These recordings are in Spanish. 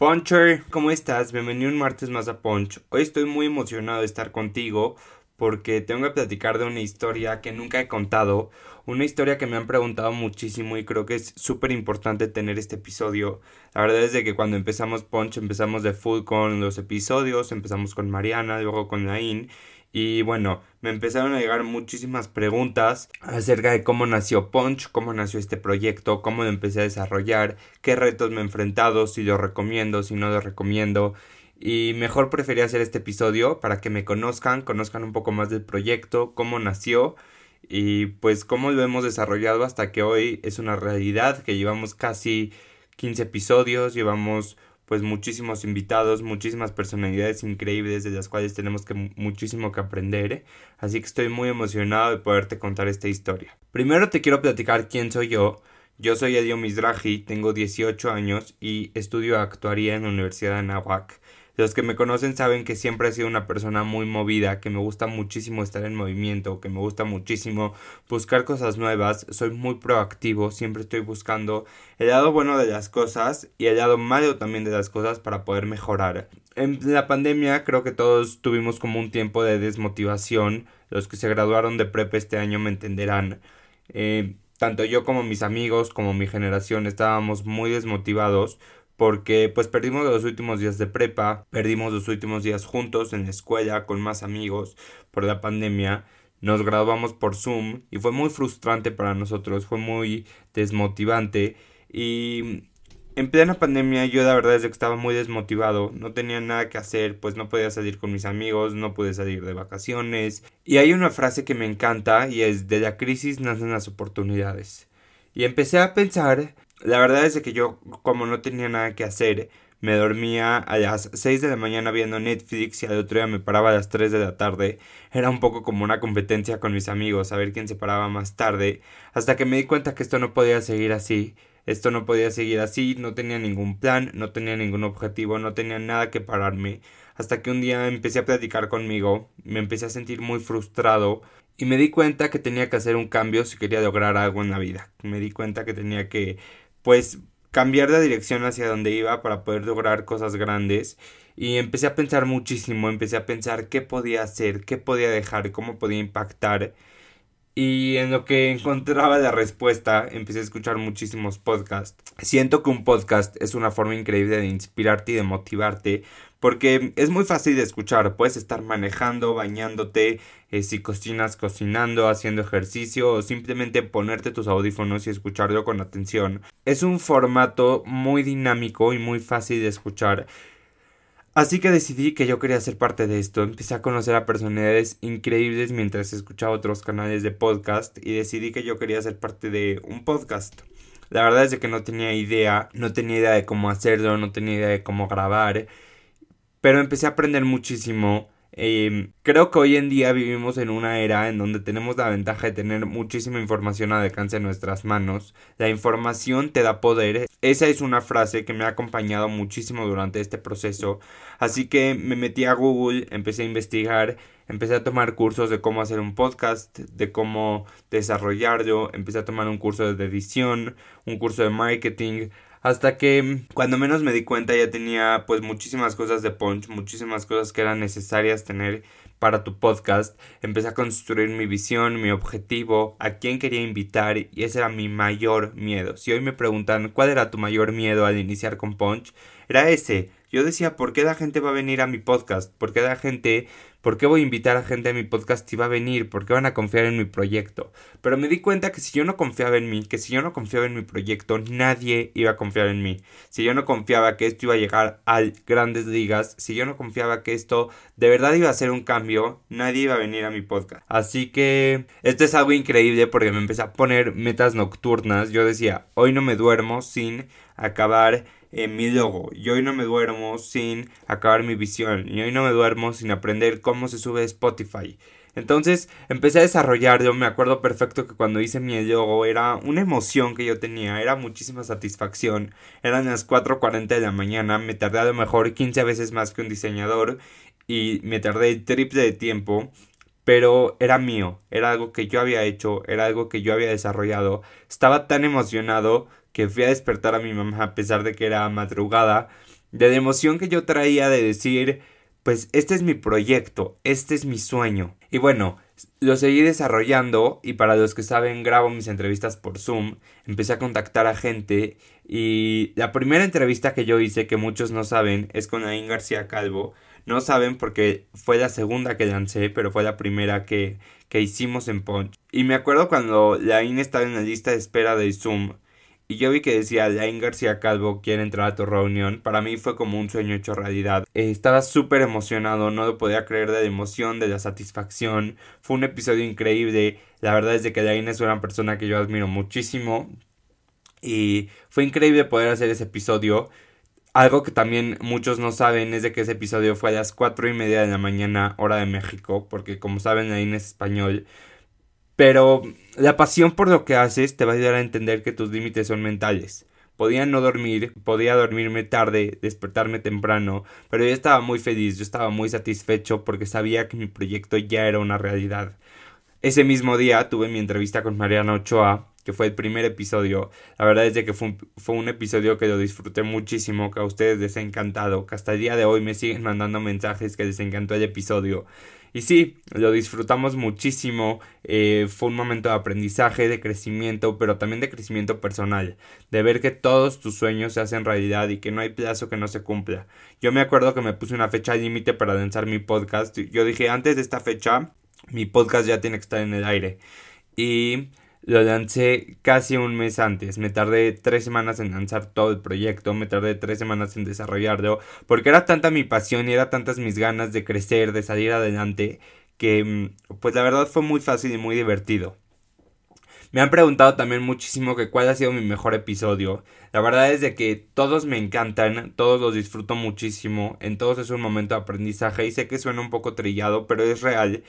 Puncher, ¿cómo estás? Bienvenido un martes más a Punch. Hoy estoy muy emocionado de estar contigo porque tengo que platicar de una historia que nunca he contado, una historia que me han preguntado muchísimo y creo que es súper importante tener este episodio. La verdad es de que cuando empezamos Punch empezamos de full con los episodios, empezamos con Mariana, luego con Nain y bueno, me empezaron a llegar muchísimas preguntas acerca de cómo nació Punch, cómo nació este proyecto, cómo lo empecé a desarrollar, qué retos me he enfrentado, si lo recomiendo, si no lo recomiendo. Y mejor preferí hacer este episodio para que me conozcan, conozcan un poco más del proyecto, cómo nació y pues cómo lo hemos desarrollado hasta que hoy es una realidad, que llevamos casi 15 episodios, llevamos pues muchísimos invitados, muchísimas personalidades increíbles de las cuales tenemos que muchísimo que aprender, así que estoy muy emocionado de poderte contar esta historia. Primero te quiero platicar quién soy yo. Yo soy Edio Mizrahi, tengo 18 años y estudio actuaría en la Universidad de Anahuac. Los que me conocen saben que siempre he sido una persona muy movida, que me gusta muchísimo estar en movimiento, que me gusta muchísimo buscar cosas nuevas, soy muy proactivo, siempre estoy buscando el lado bueno de las cosas y el lado malo también de las cosas para poder mejorar. En la pandemia creo que todos tuvimos como un tiempo de desmotivación, los que se graduaron de prepa este año me entenderán. Eh, tanto yo como mis amigos, como mi generación estábamos muy desmotivados porque pues perdimos los últimos días de prepa, perdimos los últimos días juntos en la escuela con más amigos por la pandemia, nos graduamos por Zoom y fue muy frustrante para nosotros, fue muy desmotivante y en plena pandemia yo la verdad es que estaba muy desmotivado, no tenía nada que hacer, pues no podía salir con mis amigos, no pude salir de vacaciones y hay una frase que me encanta y es de la crisis nacen las oportunidades. Y empecé a pensar la verdad es que yo, como no tenía nada que hacer, me dormía a las 6 de la mañana viendo Netflix y al otro día me paraba a las 3 de la tarde. Era un poco como una competencia con mis amigos, a ver quién se paraba más tarde, hasta que me di cuenta que esto no podía seguir así. Esto no podía seguir así, no tenía ningún plan, no tenía ningún objetivo, no tenía nada que pararme. Hasta que un día empecé a platicar conmigo, me empecé a sentir muy frustrado y me di cuenta que tenía que hacer un cambio si quería lograr algo en la vida. Me di cuenta que tenía que pues cambiar de dirección hacia donde iba para poder lograr cosas grandes. Y empecé a pensar muchísimo, empecé a pensar qué podía hacer, qué podía dejar, cómo podía impactar y en lo que encontraba la respuesta empecé a escuchar muchísimos podcasts. Siento que un podcast es una forma increíble de inspirarte y de motivarte porque es muy fácil de escuchar, puedes estar manejando, bañándote, eh, si cocinas cocinando, haciendo ejercicio o simplemente ponerte tus audífonos y escucharlo con atención. Es un formato muy dinámico y muy fácil de escuchar. Así que decidí que yo quería ser parte de esto. Empecé a conocer a personalidades increíbles mientras escuchaba otros canales de podcast y decidí que yo quería ser parte de un podcast. La verdad es que no tenía idea, no tenía idea de cómo hacerlo, no tenía idea de cómo grabar pero empecé a aprender muchísimo. Em, creo que hoy en día vivimos en una era en donde tenemos la ventaja de tener muchísima información al alcance de nuestras manos. La información te da poder. Esa es una frase que me ha acompañado muchísimo durante este proceso. Así que me metí a Google, empecé a investigar, empecé a tomar cursos de cómo hacer un podcast, de cómo desarrollarlo, empecé a tomar un curso de edición, un curso de marketing, hasta que cuando menos me di cuenta ya tenía pues muchísimas cosas de punch, muchísimas cosas que eran necesarias tener para tu podcast. Empecé a construir mi visión, mi objetivo, a quién quería invitar y ese era mi mayor miedo. Si hoy me preguntan cuál era tu mayor miedo al iniciar con Punch, era ese. Yo decía, ¿por qué la gente va a venir a mi podcast? ¿Por qué la gente ¿Por qué voy a invitar a gente a mi podcast y va a venir? ¿Por qué van a confiar en mi proyecto? Pero me di cuenta que si yo no confiaba en mí, que si yo no confiaba en mi proyecto, nadie iba a confiar en mí. Si yo no confiaba que esto iba a llegar a grandes ligas, si yo no confiaba que esto de verdad iba a ser un cambio, nadie iba a venir a mi podcast. Así que esto es algo increíble porque me empecé a poner metas nocturnas. Yo decía, hoy no me duermo sin acabar eh, mi logo. Y hoy no me duermo sin acabar mi visión. Y hoy no me duermo sin aprender cómo se sube Spotify. Entonces empecé a desarrollarlo, me acuerdo perfecto que cuando hice mi logo era una emoción que yo tenía, era muchísima satisfacción, eran las 4.40 de la mañana, me tardé a lo mejor 15 veces más que un diseñador. Y me tardé triple de tiempo, pero era mío, era algo que yo había hecho, era algo que yo había desarrollado, estaba tan emocionado que fui a despertar a mi mamá a pesar de que era madrugada, de la emoción que yo traía de decir, pues este es mi proyecto, este es mi sueño. Y bueno, lo seguí desarrollando y para los que saben grabo mis entrevistas por Zoom, empecé a contactar a gente y la primera entrevista que yo hice, que muchos no saben, es con Ain García Calvo. No saben porque fue la segunda que lancé, pero fue la primera que, que hicimos en Punch. Y me acuerdo cuando Lain estaba en la lista de espera de Zoom y yo vi que decía Lain García Calvo quiere entrar a tu reunión. Para mí fue como un sueño hecho realidad. Eh, estaba súper emocionado, no lo podía creer de la emoción, de la satisfacción. Fue un episodio increíble. La verdad es de que Lain es una persona que yo admiro muchísimo. Y fue increíble poder hacer ese episodio. Algo que también muchos no saben es de que ese episodio fue a las cuatro y media de la mañana, hora de México, porque como saben, Lain es español. Pero la pasión por lo que haces te va a ayudar a entender que tus límites son mentales. Podía no dormir, podía dormirme tarde, despertarme temprano, pero yo estaba muy feliz, yo estaba muy satisfecho porque sabía que mi proyecto ya era una realidad. Ese mismo día tuve mi entrevista con Mariana Ochoa, que fue el primer episodio. La verdad es que fue un, fue un, episodio que lo disfruté muchísimo, que a ustedes les ha encantado, que hasta el día de hoy me siguen mandando mensajes que les encantó el episodio. Y sí, lo disfrutamos muchísimo, eh, fue un momento de aprendizaje, de crecimiento, pero también de crecimiento personal, de ver que todos tus sueños se hacen realidad y que no hay plazo que no se cumpla. Yo me acuerdo que me puse una fecha límite para lanzar mi podcast, yo dije antes de esta fecha, mi podcast ya tiene que estar en el aire. Y lo lancé casi un mes antes. Me tardé tres semanas en lanzar todo el proyecto. Me tardé tres semanas en desarrollarlo. Porque era tanta mi pasión y era tantas mis ganas de crecer, de salir adelante. Que mm, pues la verdad fue muy fácil y muy divertido. Me han preguntado también muchísimo cuál ha sido mi mejor episodio. La verdad es de que todos me encantan, todos los disfruto muchísimo, en todos es un momento de aprendizaje y sé que suena un poco trillado, pero es real.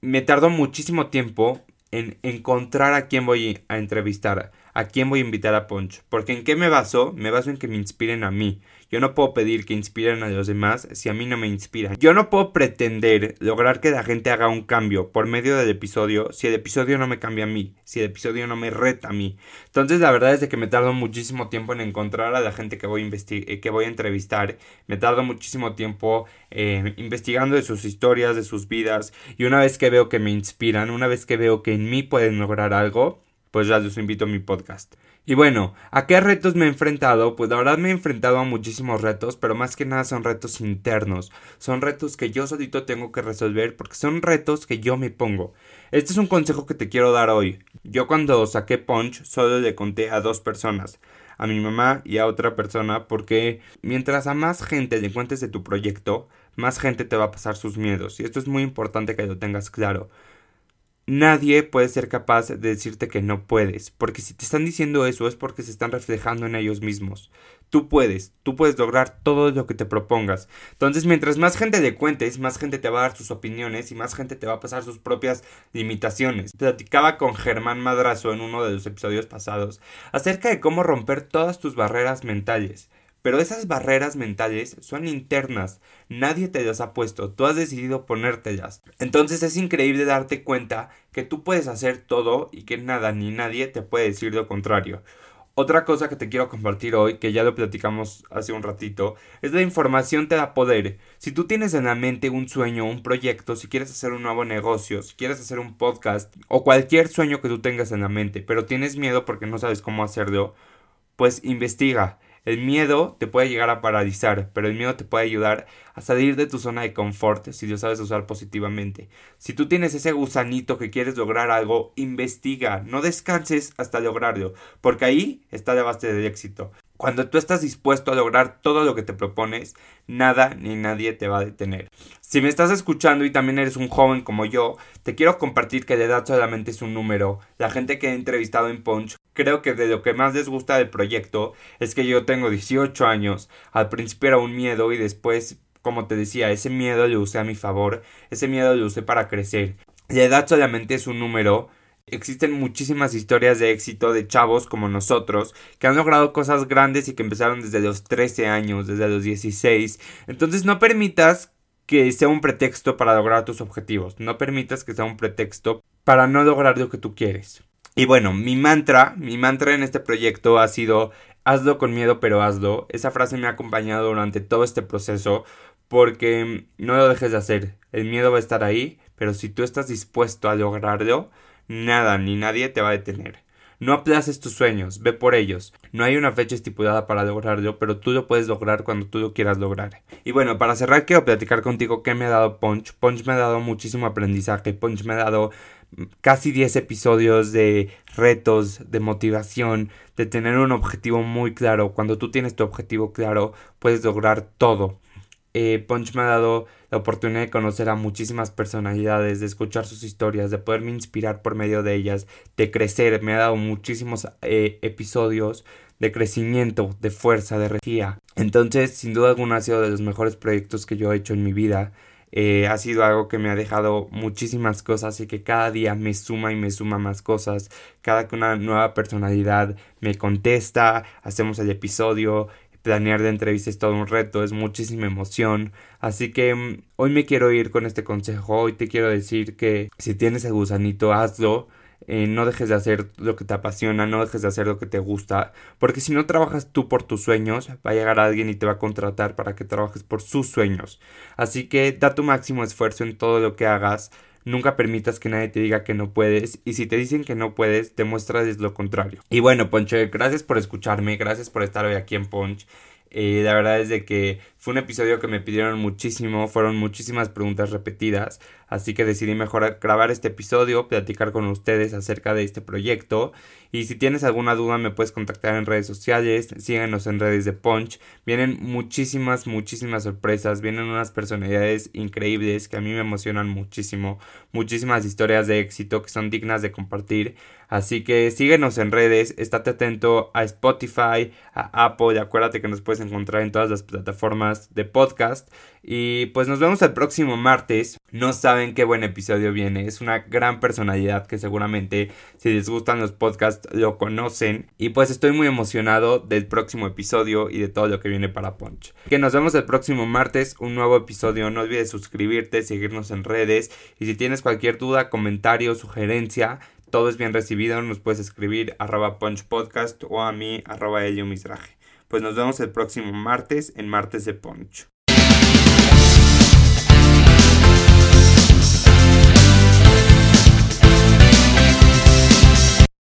Me tardó muchísimo tiempo en encontrar a quién voy a entrevistar, a quién voy a invitar a Punch. Porque en qué me baso? Me baso en que me inspiren a mí. Yo no puedo pedir que inspiren a los demás si a mí no me inspiran. Yo no puedo pretender lograr que la gente haga un cambio por medio del episodio si el episodio no me cambia a mí, si el episodio no me reta a mí. Entonces la verdad es de que me tardo muchísimo tiempo en encontrar a la gente que voy a, eh, que voy a entrevistar. Me tardo muchísimo tiempo eh, investigando de sus historias, de sus vidas. Y una vez que veo que me inspiran, una vez que veo que en mí pueden lograr algo, pues ya los invito a mi podcast. Y bueno, ¿a qué retos me he enfrentado? Pues la verdad me he enfrentado a muchísimos retos, pero más que nada son retos internos. Son retos que yo solito tengo que resolver porque son retos que yo me pongo. Este es un consejo que te quiero dar hoy. Yo cuando saqué Punch solo le conté a dos personas, a mi mamá y a otra persona, porque mientras a más gente le cuentes de tu proyecto, más gente te va a pasar sus miedos. Y esto es muy importante que lo tengas claro. Nadie puede ser capaz de decirte que no puedes, porque si te están diciendo eso es porque se están reflejando en ellos mismos. Tú puedes, tú puedes lograr todo lo que te propongas. Entonces, mientras más gente le cuentes, más gente te va a dar sus opiniones y más gente te va a pasar sus propias limitaciones. Platicaba con Germán Madrazo en uno de los episodios pasados acerca de cómo romper todas tus barreras mentales. Pero esas barreras mentales son internas, nadie te las ha puesto, tú has decidido ponértelas. Entonces es increíble darte cuenta que tú puedes hacer todo y que nada ni nadie te puede decir lo contrario. Otra cosa que te quiero compartir hoy, que ya lo platicamos hace un ratito, es la información te da poder. Si tú tienes en la mente un sueño, un proyecto, si quieres hacer un nuevo negocio, si quieres hacer un podcast o cualquier sueño que tú tengas en la mente, pero tienes miedo porque no sabes cómo hacerlo, pues investiga el miedo te puede llegar a paralizar, pero el miedo te puede ayudar a salir de tu zona de confort si lo sabes usar positivamente. Si tú tienes ese gusanito que quieres lograr algo, investiga, no descanses hasta lograrlo, porque ahí está la base del éxito. Cuando tú estás dispuesto a lograr todo lo que te propones, nada ni nadie te va a detener. Si me estás escuchando y también eres un joven como yo, te quiero compartir que la edad solamente es un número. La gente que he entrevistado en Punch Creo que de lo que más les gusta del proyecto es que yo tengo 18 años. Al principio era un miedo y después, como te decía, ese miedo lo usé a mi favor, ese miedo lo usé para crecer. La edad solamente es un número. Existen muchísimas historias de éxito de chavos como nosotros que han logrado cosas grandes y que empezaron desde los 13 años, desde los 16. Entonces no permitas que sea un pretexto para lograr tus objetivos. No permitas que sea un pretexto para no lograr lo que tú quieres. Y bueno, mi mantra, mi mantra en este proyecto ha sido hazlo con miedo pero hazlo. Esa frase me ha acompañado durante todo este proceso porque no lo dejes de hacer. El miedo va a estar ahí, pero si tú estás dispuesto a lograrlo, nada ni nadie te va a detener. No aplaces tus sueños, ve por ellos. No hay una fecha estipulada para lograrlo, pero tú lo puedes lograr cuando tú lo quieras lograr. Y bueno, para cerrar quiero platicar contigo qué me ha dado Punch. Punch me ha dado muchísimo aprendizaje, Punch me ha dado casi 10 episodios de retos, de motivación, de tener un objetivo muy claro. Cuando tú tienes tu objetivo claro, puedes lograr todo. Eh, Punch me ha dado la oportunidad de conocer a muchísimas personalidades, de escuchar sus historias, de poderme inspirar por medio de ellas, de crecer. Me ha dado muchísimos eh, episodios de crecimiento, de fuerza, de energía. Entonces, sin duda alguna, ha sido de los mejores proyectos que yo he hecho en mi vida. Eh, ha sido algo que me ha dejado muchísimas cosas y que cada día me suma y me suma más cosas. Cada que una nueva personalidad me contesta, hacemos el episodio, planear de entrevistas es todo un reto, es muchísima emoción. Así que mm, hoy me quiero ir con este consejo, hoy te quiero decir que si tienes el gusanito, hazlo. Eh, no dejes de hacer lo que te apasiona, no dejes de hacer lo que te gusta, porque si no trabajas tú por tus sueños, va a llegar alguien y te va a contratar para que trabajes por sus sueños. Así que da tu máximo esfuerzo en todo lo que hagas, Nunca permitas que nadie te diga que no puedes y si te dicen que no puedes, demuéstrales lo contrario. Y bueno, Ponche, gracias por escucharme, gracias por estar hoy aquí en Ponch. Eh, la verdad es de que fue un episodio que me pidieron muchísimo, fueron muchísimas preguntas repetidas, así que decidí mejor grabar este episodio, platicar con ustedes acerca de este proyecto. Y si tienes alguna duda me puedes contactar en redes sociales, síguenos en redes de Punch, vienen muchísimas, muchísimas sorpresas, vienen unas personalidades increíbles que a mí me emocionan muchísimo, muchísimas historias de éxito que son dignas de compartir, así que síguenos en redes, estate atento a Spotify, a Apple, y acuérdate que nos puedes encontrar en todas las plataformas de podcast. Y pues nos vemos el próximo martes. No saben qué buen episodio viene. Es una gran personalidad que seguramente si les gustan los podcasts lo conocen. Y pues estoy muy emocionado del próximo episodio y de todo lo que viene para Punch. Que nos vemos el próximo martes, un nuevo episodio. No olvides suscribirte, seguirnos en redes. Y si tienes cualquier duda, comentario, sugerencia, todo es bien recibido. Nos puedes escribir arroba Punch Podcast o a mí arroba Elio Misraje. Pues nos vemos el próximo martes en Martes de Poncho.